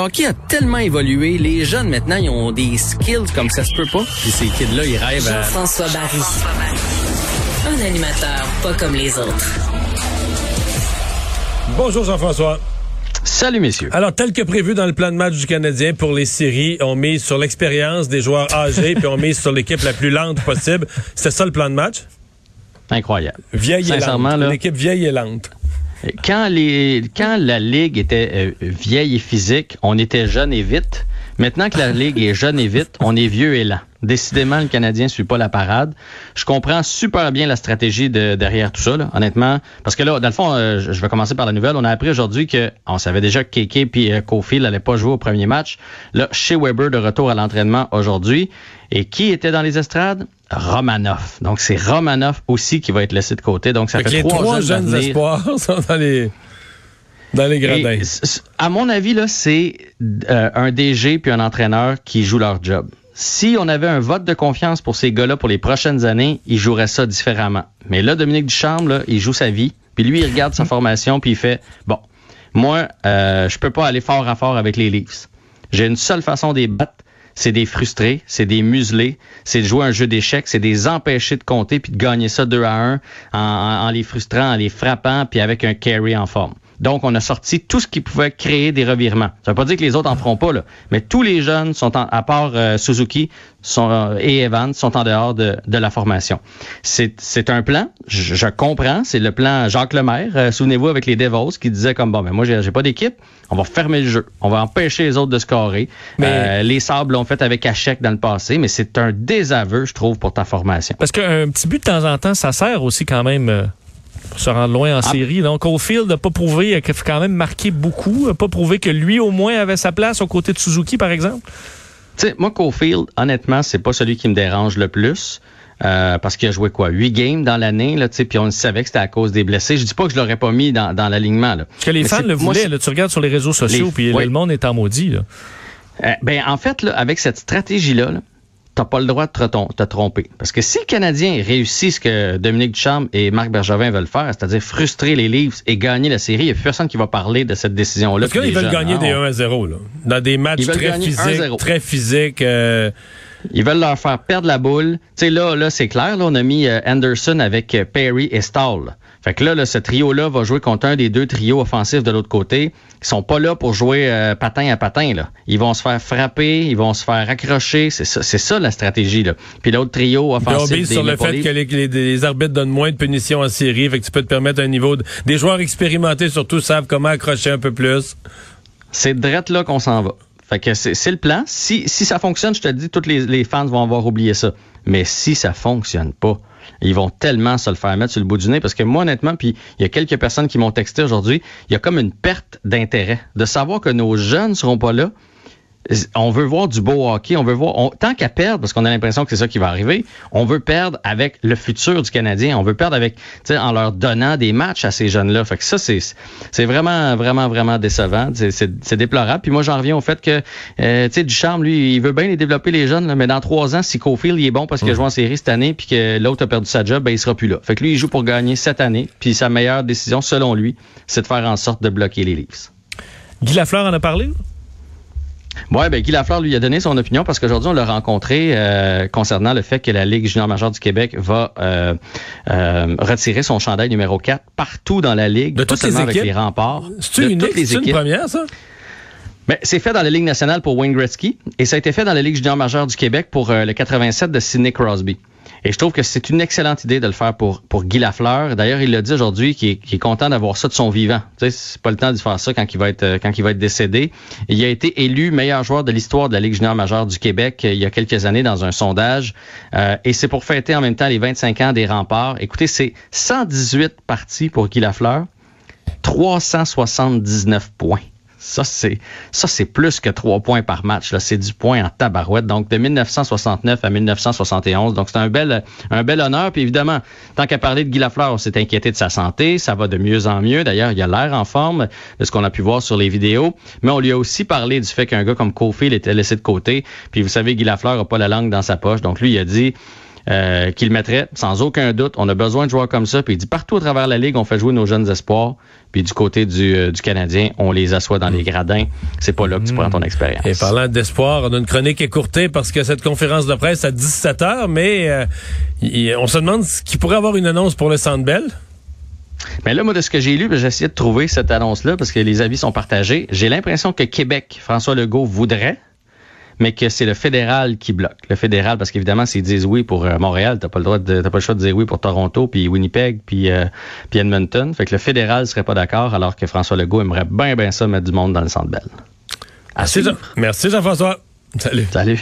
hockey a tellement évolué, les jeunes maintenant, ils ont des skills comme ça se peut pas. Puis ces kids-là, ils rêvent à... Jean-François Barry. Un animateur pas comme les autres. Bonjour Jean-François. Salut messieurs. Alors, tel que prévu dans le plan de match du Canadien pour les séries, on mise sur l'expérience des joueurs âgés, puis on mise sur l'équipe la plus lente possible. C'est ça le plan de match? Incroyable. Vieille et lente. L'équipe vieille et lente. Quand, les, quand la Ligue était euh, vieille et physique, on était jeune et vite. Maintenant que la Ligue est jeune et vite, on est vieux et lent. Décidément, le Canadien ne suit pas la parade. Je comprends super bien la stratégie de, derrière tout ça, là, honnêtement. Parce que là, dans le fond, euh, je vais commencer par la nouvelle. On a appris aujourd'hui que on savait déjà que Keke et euh, Kofi n'allaient pas jouer au premier match. Là, chez Weber de retour à l'entraînement aujourd'hui. Et qui était dans les estrades? Romanov. Donc, c'est Romanov aussi qui va être laissé de côté. Donc, ça fait, les trois, jeunes, espoirs sont dans les... Dans les gradins. à mon avis, là, c'est euh, un DG puis un entraîneur qui jouent leur job. Si on avait un vote de confiance pour ces gars-là pour les prochaines années, ils joueraient ça différemment. Mais là, Dominique Ducharme, là, il joue sa vie, puis lui, il regarde sa formation, puis il fait bon, moi, euh, je peux pas aller fort à fort avec les Leafs. J'ai une seule façon de les battre, c'est des frustrés, c'est des muselés, c'est de jouer un jeu d'échecs, c'est des empêcher de compter puis de gagner ça 2 à 1 en, en les frustrant, en les frappant, puis avec un carry en forme. Donc, on a sorti tout ce qui pouvait créer des revirements. Ça veut pas dire que les autres en feront pas, là. Mais tous les jeunes sont en, à part euh, Suzuki sont, euh, et Evans sont en dehors de, de la formation. C'est un plan. Je, comprends. C'est le plan Jacques Lemaire. Euh, souvenez-vous avec les Devils qui disait comme bon, ben moi j'ai pas d'équipe. On va fermer le jeu. On va empêcher les autres de scorer. Mais... les Sables l'ont fait avec Hachek dans le passé, mais c'est un désaveu, je trouve, pour ta formation. Parce qu'un petit but de temps en temps, ça sert aussi quand même pour se rendre loin en ah. série. Donc, Oldfield n'a pas prouvé, a quand même marqué beaucoup, n'a pas prouvé que lui, au moins, avait sa place aux côtés de Suzuki, par exemple. Tu sais, moi, Cofield, honnêtement, c'est pas celui qui me dérange le plus. Euh, parce qu'il a joué quoi? Huit games dans l'année là puis on savait que c'était à cause des blessés je dis pas que je l'aurais pas mis dans, dans l'alignement là que les fans le voulaient là, tu regardes sur les réseaux sociaux puis le monde est en maudit là. Euh, ben en fait là, avec cette stratégie là t'as pas le droit de te, tromper. Parce que si le Canadien réussit ce que Dominique Ducharme et Marc Bergevin veulent faire, c'est-à-dire frustrer les Leafs et gagner la série, il n'y a plus personne qui va parler de cette décision-là. Parce qu'ils veulent gagner des 1 à 0, là. Dans des matchs très physiques, très physiques. Euh, ils veulent leur faire perdre la boule. Tu sais, là, là c'est clair, là, on a mis euh, Anderson avec euh, Perry et Stall. Fait que là, là ce trio-là va jouer contre un des deux trios offensifs de l'autre côté. Ils sont pas là pour jouer euh, patin à patin. Là. Ils vont se faire frapper, ils vont se faire accrocher. C'est ça, ça la stratégie. Là. Puis l'autre trio offensif. sur le fait que les, arbitres donnent moins de punitions en série. Fait que tu peux te permettre un niveau... De, des joueurs expérimentés surtout savent comment accrocher un peu plus. C'est drette là qu'on s'en va. Fait que c'est le plan. Si, ça fonctionne, je te dis, tous les, les fans vont avoir oublié ça. Mais si ça fonctionne pas, ils vont tellement se le faire mettre sur le bout du nez parce que moi, honnêtement, puis il y a quelques personnes qui m'ont texté aujourd'hui, il y a comme une perte d'intérêt de savoir que nos jeunes seront pas là on veut voir du beau hockey, on veut voir, tant qu'à perdre, parce qu'on a l'impression que c'est ça qui va arriver, on veut perdre avec le futur du Canadien, on veut perdre avec, tu sais, en leur donnant des matchs à ces jeunes-là. Fait que ça, c'est, c'est vraiment, vraiment, vraiment décevant, c'est, déplorable. Puis moi, j'en reviens au fait que, euh, tu sais, Ducharme, lui, il veut bien les développer les jeunes, mais dans trois ans, si Cofield il est bon parce qu'il a joué en série cette année, puis que l'autre a perdu sa job, ben il sera plus là. Fait que lui, il joue pour gagner cette année, puis sa meilleure décision, selon lui, c'est de faire en sorte de bloquer les Leafs. Guy Lafleur en a parlé? Oui, ben Guy Lafleur lui a donné son opinion parce qu'aujourd'hui, on l'a rencontré euh, concernant le fait que la Ligue junior majeure du Québec va euh, euh, retirer son chandail numéro 4 partout dans la Ligue, de toutes les équipes. avec les remparts. C'est une, une première, ça? Ben, c'est fait dans la Ligue nationale pour Wayne Gretzky et ça a été fait dans la Ligue junior majeure du Québec pour le 87 de Sidney Crosby. Et je trouve que c'est une excellente idée de le faire pour, Guy Lafleur. D'ailleurs, il l'a dit aujourd'hui qu'il est, content d'avoir ça de son vivant. Tu sais, c'est pas le temps de faire ça quand il va être euh, il décédé. Il a été élu meilleur joueur de l'histoire de la Ligue junior majeure du Québec euh, il y a quelques années dans un sondage. Euh, et c'est pour fêter en même temps les 25 ans des remparts. Écoutez, c'est 118 parties pour Guy Lafleur, 379 points. Ça, c'est ça, c'est plus que trois points par match. Là, c'est du point en tabarouette. Donc, de 1969 à 1971. Donc, c'est un bel, un bel honneur. Puis évidemment, tant qu'à parler de Guy Lafleur, on s'est inquiété de sa santé. Ça va de mieux en mieux. D'ailleurs, il a l'air en forme de ce qu'on a pu voir sur les vidéos. Mais on lui a aussi parlé du fait qu'un gars comme Kofi était laissé de côté. Puis vous savez, Guy Lafleur n'a pas la langue dans sa poche. Donc, lui, il a dit euh, qu'il mettrait sans aucun doute. On a besoin de joueurs comme ça. Puis il dit partout à travers la ligue, on fait jouer nos jeunes espoirs. Puis du côté du, euh, du Canadien, on les assoit dans les gradins. C'est pas là que tu prends ton expérience. Et parlant d'espoir, on a une chronique écourtée parce que cette conférence de presse à 17 h mais euh, on se demande ce qui pourrait avoir une annonce pour le Centre Bell. Mais là, moi, de ce que j'ai lu, ben, j'ai essayé de trouver cette annonce-là parce que les avis sont partagés. J'ai l'impression que Québec, François Legault voudrait, mais que c'est le fédéral qui bloque. Le fédéral, parce qu'évidemment, s'ils disent oui pour euh, Montréal, t'as pas le droit de, t'as pas le choix de dire oui pour Toronto, puis Winnipeg, puis, euh, puis Edmonton. Fait que le fédéral serait pas d'accord, alors que François Legault aimerait bien, bien ça mettre du monde dans le Centre Belle. À Merci, Jean-François. Salut. Salut.